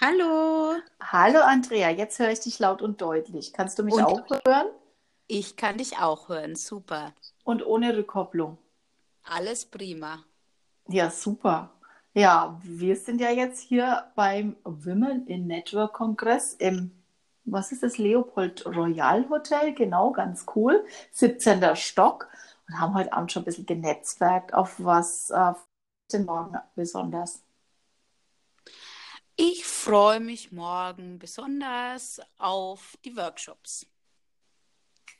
Hallo. Hallo Andrea, jetzt höre ich dich laut und deutlich. Kannst du mich Und auch hören? ich kann dich auch hören. Super. Und ohne Rückkopplung. Alles prima. Ja, super. Ja, wir sind ja jetzt hier beim Women in Network Kongress im, was ist das, Leopold Royal Hotel, genau, ganz cool, 17. Stock und haben heute Abend schon ein bisschen genetzwerkt, auf was äh, den Morgen besonders. Ich freue mich morgen besonders auf die Workshops.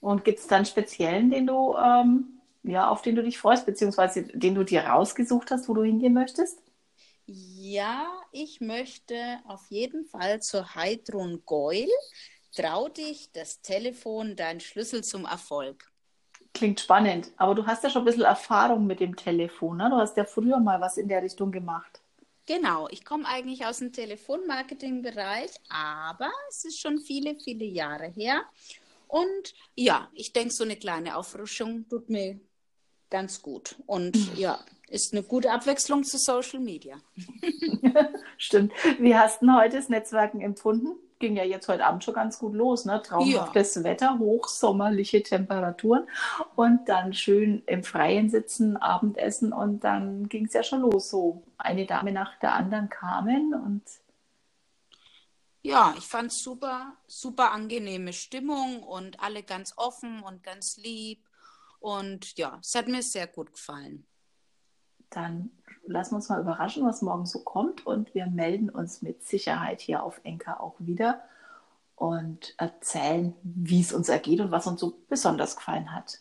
Und gibt es dann speziellen, den du, ähm, ja, auf den du dich freust, beziehungsweise den du dir rausgesucht hast, wo du hingehen möchtest? Ja, ich möchte auf jeden Fall zur Heidrun Goil. Trau dich, das Telefon, dein Schlüssel zum Erfolg. Klingt spannend, aber du hast ja schon ein bisschen Erfahrung mit dem Telefon, ne? Du hast ja früher mal was in der Richtung gemacht. Genau, ich komme eigentlich aus dem Telefonmarketing-Bereich, aber es ist schon viele, viele Jahre her. Und ja, ich denke, so eine kleine Auffrischung tut mir ganz gut. Und ja, ist eine gute Abwechslung zu Social Media. Stimmt. Wie hast du heute das Netzwerken empfunden? Ging ja jetzt heute Abend schon ganz gut los, ne? Traumhaftes Wetter, hochsommerliche Temperaturen und dann schön im Freien sitzen, Abendessen und dann ging es ja schon los. So eine Dame nach der anderen kamen und Ja, ich fand es super, super angenehme Stimmung und alle ganz offen und ganz lieb. Und ja, es hat mir sehr gut gefallen. Dann lassen wir uns mal überraschen, was morgen so kommt und wir melden uns mit Sicherheit hier auf Enka auch wieder und erzählen, wie es uns ergeht und was uns so besonders gefallen hat.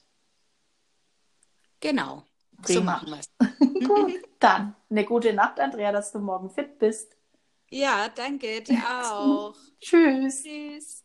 Genau, so Prima. machen wir es. Gut, dann eine gute Nacht, Andrea, dass du morgen fit bist. Ja, danke, dir auch. Tschüss. Tschüss.